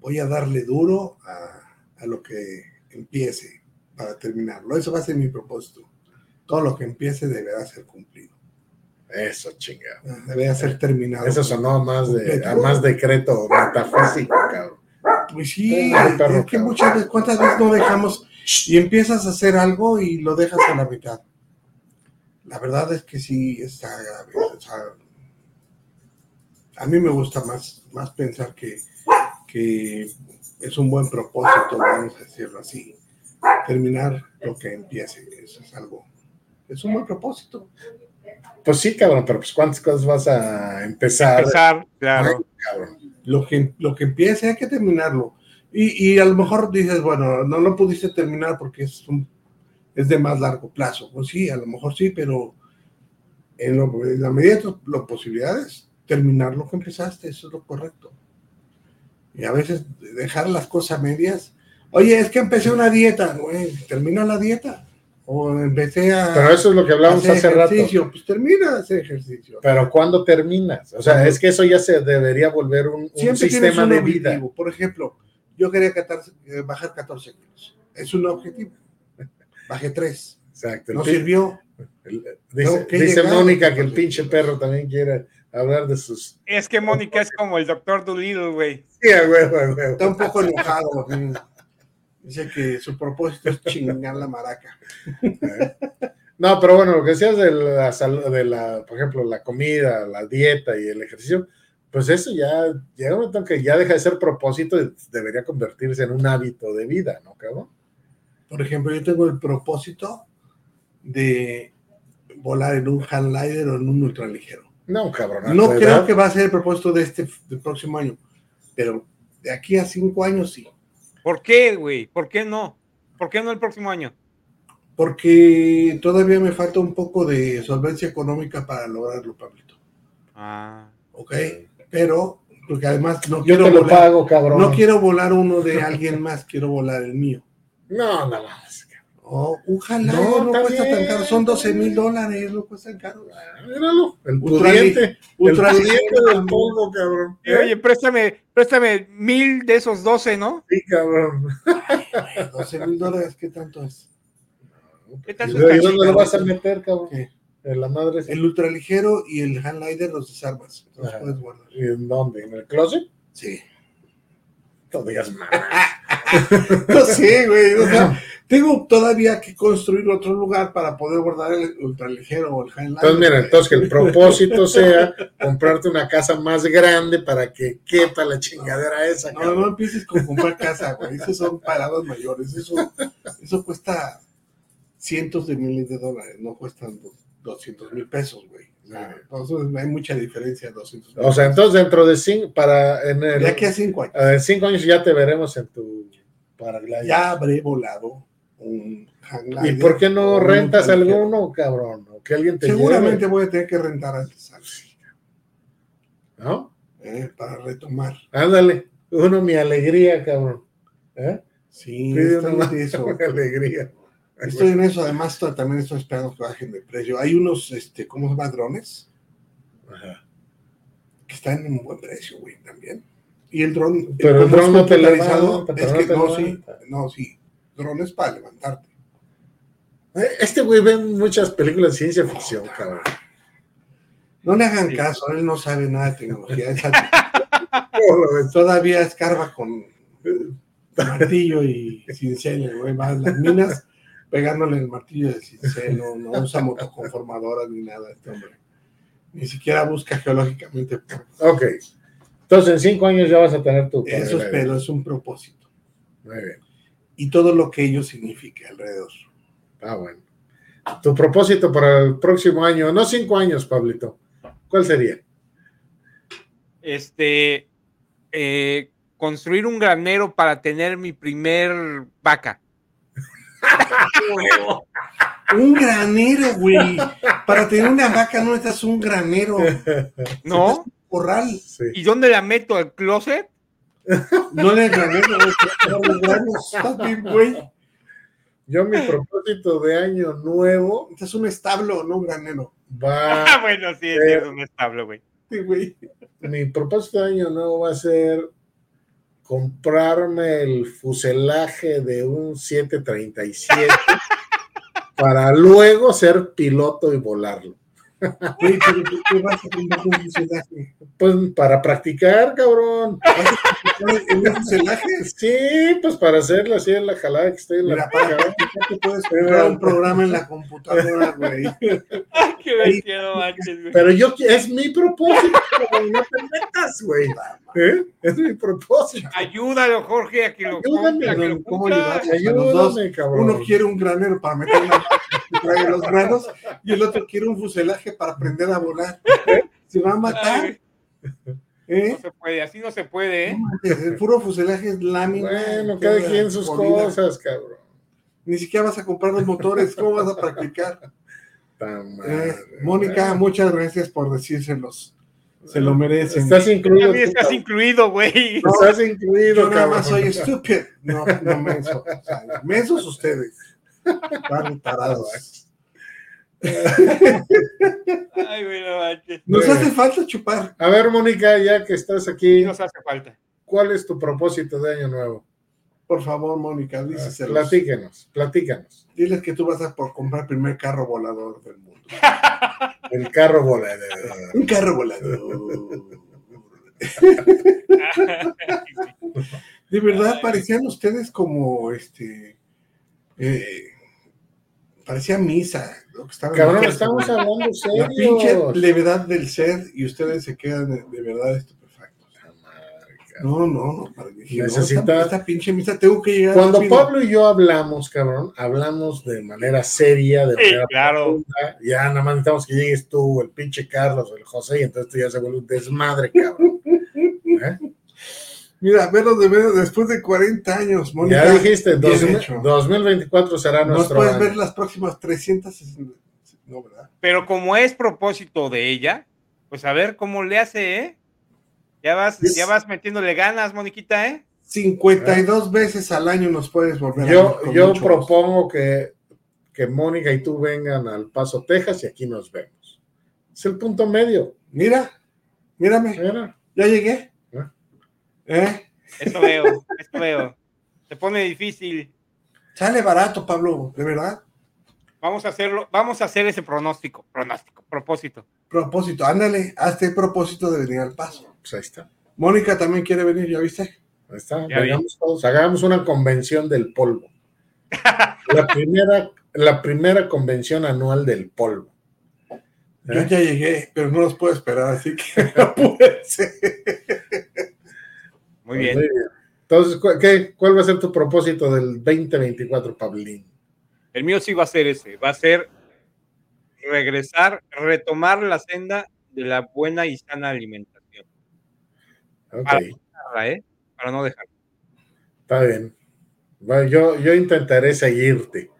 voy a darle duro a, a lo que empiece para terminarlo. Eso va a ser mi propósito. Todo lo que empiece deberá ser cumplido. Eso, chingado. Debe ser terminado. Eso sonó más de a más decreto metafísico, cabrón. Pues sí, es que muchas veces, ¿cuántas veces no dejamos y empiezas a hacer algo y lo dejas a la mitad? La verdad es que sí está a mí me gusta más, más pensar que, que es un buen propósito, vamos a decirlo así. Terminar lo que empiece, eso es algo, es un buen propósito. Pues sí, cabrón, pero pues cuántas cosas vas a empezar. Empezar, claro. Lo que, lo que empiece hay que terminarlo. Y, y, a lo mejor dices, bueno, no lo pudiste terminar porque es, un, es de más largo plazo. Pues sí, a lo mejor sí, pero en, la medida de las posibilidades, terminar lo que empezaste, eso es lo correcto. Y a veces dejar las cosas medias. Oye, es que empecé una dieta, güey, termina la dieta o empecé a. Pero eso es lo que hablamos hace rato. Pues termina ese ejercicio. Pero ¿cuándo terminas? O sea, es que eso ya se debería volver un, sistema de vida. Por ejemplo, yo quería eh, bajar 14 kilos. Es un objetivo. Bajé 3. Exacto. No sirvió. dice, Mónica que el pinche perro también quiere hablar de sus. Es que Mónica es como el doctor Dolittle, güey. Sí, güey, güey, güey. Está un poco enojado. Dice que su propósito es chingar la maraca. No, pero bueno, lo que decías de la de la, por ejemplo, la comida, la dieta y el ejercicio, pues eso ya llega un momento que ya deja de ser propósito y debería convertirse en un hábito de vida, ¿no, cabrón? Por ejemplo, yo tengo el propósito de volar en un handlider o en un ultraligero. No, cabrón. No creo edad, que va a ser el propósito de este del próximo año, pero de aquí a cinco años sí. ¿Por qué, güey? ¿Por qué no? ¿Por qué no el próximo año? Porque todavía me falta un poco de solvencia económica para lograrlo, Pablito. Ah. ¿Ok? Pero, porque además no Yo quiero te lo volar, pago, cabrón. no quiero volar uno de alguien más, quiero volar el mío. No, nada más. Oh, ojalá, No, no, cuesta tan caro, son 12 mil dólares, no cuestan caro. Míralo, el ultra- pudiente del polvo, cabrón. Y, Oye, préstame, préstame mil de esos 12, ¿no? Sí, cabrón. 12 mil dólares, ¿qué tanto es? ¿Qué ¿Y tal su dónde lo vas a meter, cabrón? ¿Qué? En la madre. El ultraligero y el handlider los desarmas, los puedes guardar. ¿Y en dónde? ¿En el closet? Sí. No digas más. No sé, güey. O sea, tengo todavía que construir otro lugar para poder guardar el ultraligero o el handlider. Entonces, mira, entonces que el propósito sea comprarte una casa más grande para que quepa la chingadera esa, No, cabrón. no empieces con comprar casa, güey. Esos son parados mayores. Eso, eso cuesta cientos de miles de dólares. No cuestan do- 200 mil pesos, güey. Entonces hay mucha diferencia. 200 mil O sea, entonces dentro de cinco, para en el, De aquí a cinco años. en cinco años ya te veremos en tu paraglider. Ya habré volado un handlider. ¿Y por qué no rentas alguno, cabrón? O que alguien te Seguramente lleve, voy a tener que rentar antes. ¿no? Eh, para retomar. Ándale, uno mi alegría, cabrón. ¿Eh? Sí, en eso. alegría. Estoy en eso. Además, también estoy esperando que bajen de precio. Hay unos, este, ¿cómo se llama? Drones Ajá. que están en un buen precio, güey, también. Y el dron, Pero el dron no te levanta, es no que no, sí, no, sí, drones para levantarte. Eh, Este güey ve muchas películas de ciencia ficción, cabrón. No le hagan Sí. caso, él no sabe nada de tecnología. Esa- todavía escarba con eh, martillo y cincel, güey, va a las minas pegándole el martillo de cincel, no, no usa motoconformadoras ni nada este hombre. Ni siquiera busca geológicamente. Ok. Entonces en cinco años ya vas a tener tu Eso espero, es un propósito. Muy bien. Y todo lo que ello significa alrededor. Ah, bueno. Tu propósito para el próximo año, no cinco años, Pablito. ¿Cuál sería? Este, eh, construir un granero para tener mi primer vaca. Un granero, güey. Para tener una vaca no necesitas un granero. ¿No? Corral. Sí. ¿Y dónde la meto? ¿Al closet? No le granos. Güey. Yo mi propósito de año nuevo Este es un establo, no un granero. va, Ah, bueno, sí, es un establo, güey. Sí, güey. mi propósito de año nuevo va a ser comprarme el fuselaje de un 737 para luego ser piloto y volarlo. Güey, pero ¿por qué vas a un fuselaje? Pues para practicar, cabrón. ¿En un fuselaje? Sí, pues para hacerlo así en la jalada que estoy en la Mira, para practicar te puedes comprar un programa en la computadora, güey. Qué bestia, no manches, güey. Pero yo, es mi propósito, güey, no te metas, güey. ¿Eh? Es mi propósito. Ayúdalo, Jorge, a que lo Ayúdame, compre, a que lo los dos, Ayúdame, cabrón. Uno quiere un granero para meter traiga los granos y el otro quiere un fuselaje para aprender a volar. Se va a matar. ¿eh? No se puede, así no se puede, ¿eh? El puro fuselaje es lámina. Bueno, cada quien sus cosas, cabrón. Ni siquiera vas a comprar los motores. ¿Cómo vas a practicar? Tan Eh, madre, Mónica, muchas gracias por decírselos. Se lo merecen. Estás incluido. Tú, estás cabrón. incluido, güey. Estás incluido, Yo nada cabrón. más soy estúpido. No, no menso. O sea, mensos ustedes. Están tarados. Ay, güey, no manches. Nos hace falta chupar. A ver, Mónica, ya que estás aquí, nos hace falta. ¿cuál es tu propósito de año nuevo? Por favor, Mónica, díceselos. Platíquenos, platícanos. Diles que tú vas a por comprar el primer carro volador del mundo. El carro volador. Un carro volador. De verdad, parecían ustedes como este. eh, parecía misa. Lo que Cabrón, estamos hablando La pinche serio. levedad del ser y ustedes se quedan de, de verdad estupefactos. Cabrón. No, no, no. Para que, Necesita- no, esta, esta pinche misa tengo que llegar. Cuando rápido. Pablo y yo hablamos, cabrón, hablamos de manera seria, de Sí, manera claro. profunda. Ya nada más necesitamos que llegues tú, el pinche Carlos, el José, y entonces esto ya se vuelve un desmadre, cabrón. ¿Eh? Mira, verlo de ver después de 40 años, Mónica. Ya dijiste, bien 2000 hecho. 2024 será Nos nuestro puedes año. ver las próximas 360. No, ¿verdad? Pero como es propósito de ella, pues a ver cómo le hace, ¿eh? Ya vas, Es- ya vas metiéndole ganas, Moniquita, ¿eh? 52 veces al año nos puedes volver a ver Yo, con yo propongo que, que Mónica y tú vengan al Paso, Texas, y aquí nos vemos. Es el punto medio. Mira, mírame, Mira. ya llegué. ¿Eh? ¿Eh? Eso veo, eso veo. Se pone difícil. Sale barato, Pablo, de verdad. Vamos a hacerlo, vamos a hacer ese pronóstico, pronóstico, propósito. Propósito, ándale, hazte el propósito de venir al paso. Pues ahí está. Mónica también quiere venir, ¿ya viste? Ahí está. Ya. Vengamos todos, hagamos una convención del polvo. La primera, la primera convención anual del polvo. Yo ¿Eh? ya llegué, pero no los puedo esperar, así que apúrense. Muy bien. Entonces, ¿cu- qué, ¿cuál va a ser tu propósito del 2024, Pablín? El mío sí va a ser ese, va a ser regresar, retomar la senda de la buena y sana alimentación. Dejarla, ¿eh? Para no dejar. está bien. Bueno, yo, yo intentaré seguirte.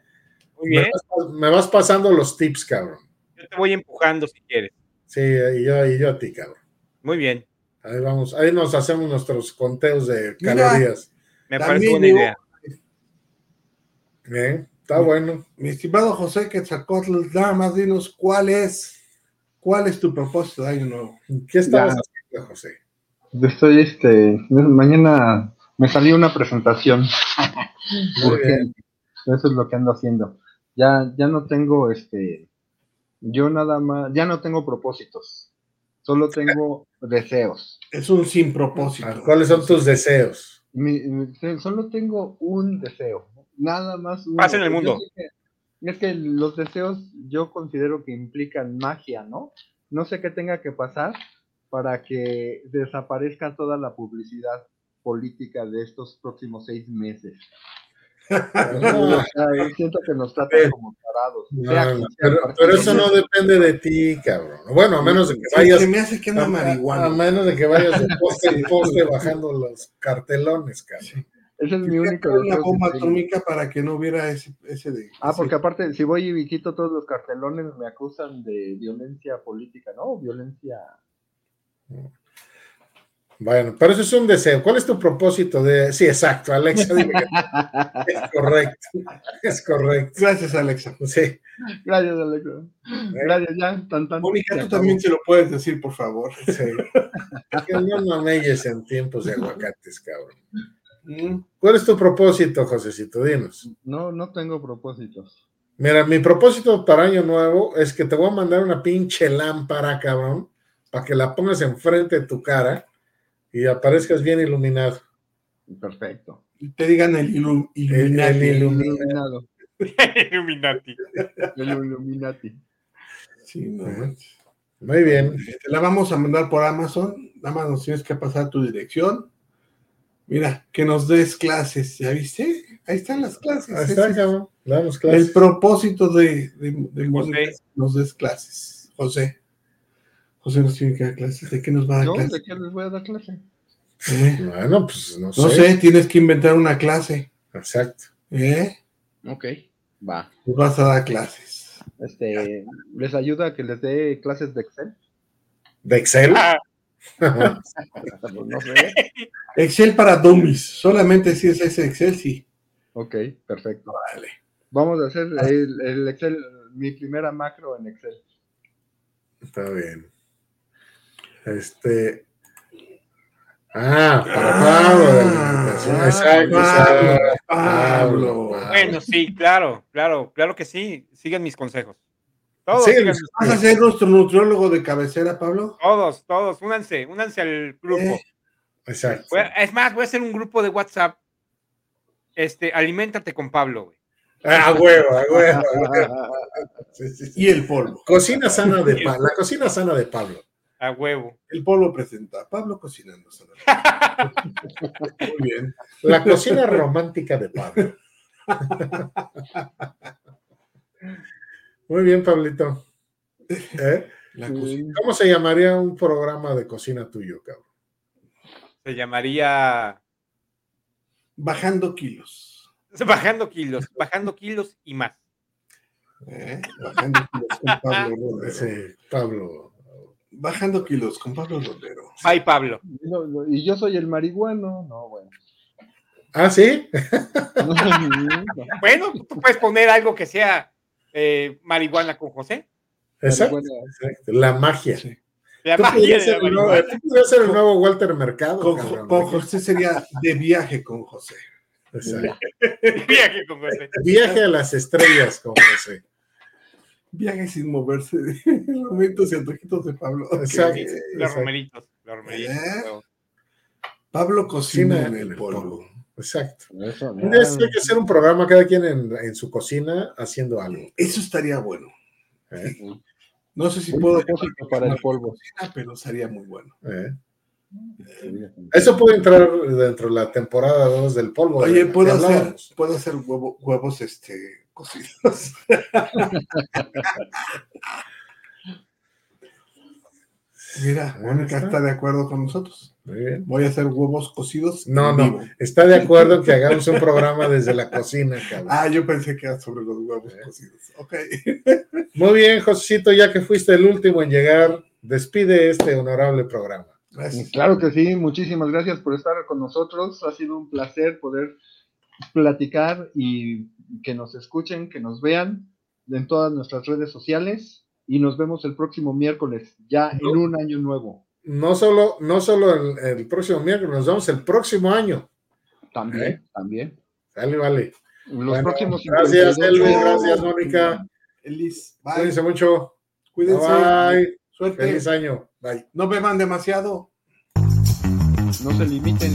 Muy Me bien. vas, me vas pasando los tips, cabrón. Yo te voy empujando si quieres. Sí, y yo, y yo a ti, cabrón. Muy bien. Ahí vamos, ahí nos hacemos nuestros conteos de Mira. calorías. Me parece buena idea. ¿Eh? Está bueno. Mi estimado José Quetzalcóatl, nada más dinos cuál es, cuál es tu propósito de año nuevo. ¿Qué estamos Ya. haciendo, José? Estoy, este, mañana me salió una presentación. Urgente. Eso es lo que ando haciendo. Ya, ya no tengo, este, yo nada más, ya no tengo propósitos. Solo tengo deseos. Es un sin propósito. Ah, ¿Cuáles son tus deseos? Mi- mi- solo tengo un deseo. Nada más. uno. Paz en el mundo. es que los deseos yo considero que implican magia, ¿no? No sé qué tenga que pasar para que desaparezca toda la publicidad política de estos próximos seis meses. No, O sea, siento que nos tratan como tarados. no, sea no, quien sea el pero, pero eso no depende de ti, cabrón. Bueno, a menos de que Sí, vayas se me hace que anda a, a marihuana. menos de que vayas de poste en poste bajando los cartelones, cabrón. Ese es mi único una bomba atómica para que no hubiera ese, ese de. Ah, porque aparte, si voy y quito todos los cartelones, me acusan de violencia política, ¿no? Violencia. Bueno, pero eso es un deseo. ¿Cuál es tu propósito de...? Sí, exacto, Alexa, dime que es correcto. Es correcto. Gracias, Alexa. Sí. Gracias, Alexa. Gracias, ya. Tan, tan, Mónica, tú también se lo puedes decir, por favor. Sí. Que no mameyes en tiempos de aguacates, cabrón. Mm, ¿Cuál es tu propósito, Josecito? Dinos. No, no tengo propósitos. Mira, mi propósito para año nuevo es que te voy a mandar una pinche lámpara, cabrón, para que la pongas enfrente de tu cara y aparezcas bien iluminado. Perfecto. y te digan el ilu- Illuminati. el Iluminado. Illuminati. El Illuminati. Sí, no manches. Muy bien. Te la vamos a mandar por Amazon. Nada más nos tienes que pasar tu dirección. Mira, que nos des clases. ¿Ya viste? Ahí están las clases. Ahí está, cabrón. Damos el clases. propósito de, de, de Mónica, José. es que nos des clases. José. José nos tiene que dar clases. ¿De qué nos va a dar ¿Yo? clases? ¿De qué les voy a dar clase? ¿Eh? Bueno, pues no sé. No sé, tienes que inventar una clase. Exacto. ¿Eh? Ok, va. Nos vas a dar clases. Este, ¿Les ayuda a que les dé clases de Excel? ¿De Excel? Ah, Pues no sé. Excel para dummies. Solamente si es ese Excel, sí. Ok, perfecto. Vale. Vamos a hacer el, el Excel, mi primera macro en Excel. Está bien. Este. Ah, para Ah, Pablo de la alimentación. ah, Exacto, Pablo, bueno, sí, claro, claro, claro que sí. Sigan mis consejos. Todos, Sí, sigan los- mis- ¿Vas a ser nuestro nutriólogo de cabecera, Pablo? todos, todos, únanse, únanse al grupo. Eh. Exacto. Voy es más, voy a hacer un grupo de WhatsApp. Este, aliméntate con Pablo, güey. Ah, a huevo, a huevo, a huevo. Sí, sí, sí. Y el polvo. Cocina sana de Pablo. La cocina sana de Pablo. A huevo. El polvo presenta Pablo cocinando. Muy bien. La cocina romántica de Pablo. Muy bien, Pablito. ¿Eh? La cocina. ¿Cómo se llamaría un programa de cocina tuyo, cabrón? Se llamaría Bajando kilos. Bajando kilos, bajando kilos y más. ¿eh? Bajando kilos con Pablo Rodero. Sí, Pablo. Bajando kilos con Pablo Rodero. Ay, Pablo. No, no, y yo soy el marihuano, no, bueno. ¿Ah, sí? Bueno, tú puedes poner algo que sea eh, marihuana con José. Exacto. La magia. Sí. La Tú magia la ser el nuevo- marihuana. tú podrías ser el nuevo Walter Mercado. Con, cabrón. con José sería de viaje con José. Exacto. Viaje con José. Viaje a las estrellas con José. Viaje sin moverse. Momentos y antojitos de Pablo. Exacto. Los Exacto. romeritos. Los romeritos. ¿Eh? Pablo cocina Cocina en el polvo. Exacto. Eso, hay que hacer un programa cada quien en, en su cocina haciendo algo. Eso estaría bueno. ¿eh? No sé si puedo para el polvo. cocina, pero sería muy bueno. ¿eh? Eso puede entrar dentro de la temporada 2 del polvo. Oye, puedo hacer, puedo hacer huevo- huevos este, cocidos. Mira, Mónica está de acuerdo con nosotros. Muy bien. Voy a hacer huevos cocidos. No, no, vivo. está de acuerdo que hagamos un programa desde la cocina, cabrón. Ah, yo pensé que era sobre los huevos ¿Eh? cocidos. Ok. Muy bien, Josecito, ya que fuiste el último en llegar, despide este honorable programa. Gracias. Claro que sí, muchísimas gracias por estar con nosotros. Ha sido un placer poder platicar y que nos escuchen, que nos vean en todas nuestras redes sociales y nos vemos el próximo miércoles, ya en un año nuevo. No solo, no solo el, el próximo miércoles, nos vemos el próximo año. También, ¿Eh? también. Dale, vale. Los Bueno, próximos gracias, 52 Elvis, gracias, Mónica. Elis, bye. Cuídense mucho. Cuídense. Bye. Suerte. Feliz año. Bye. No beban demasiado. No se limiten.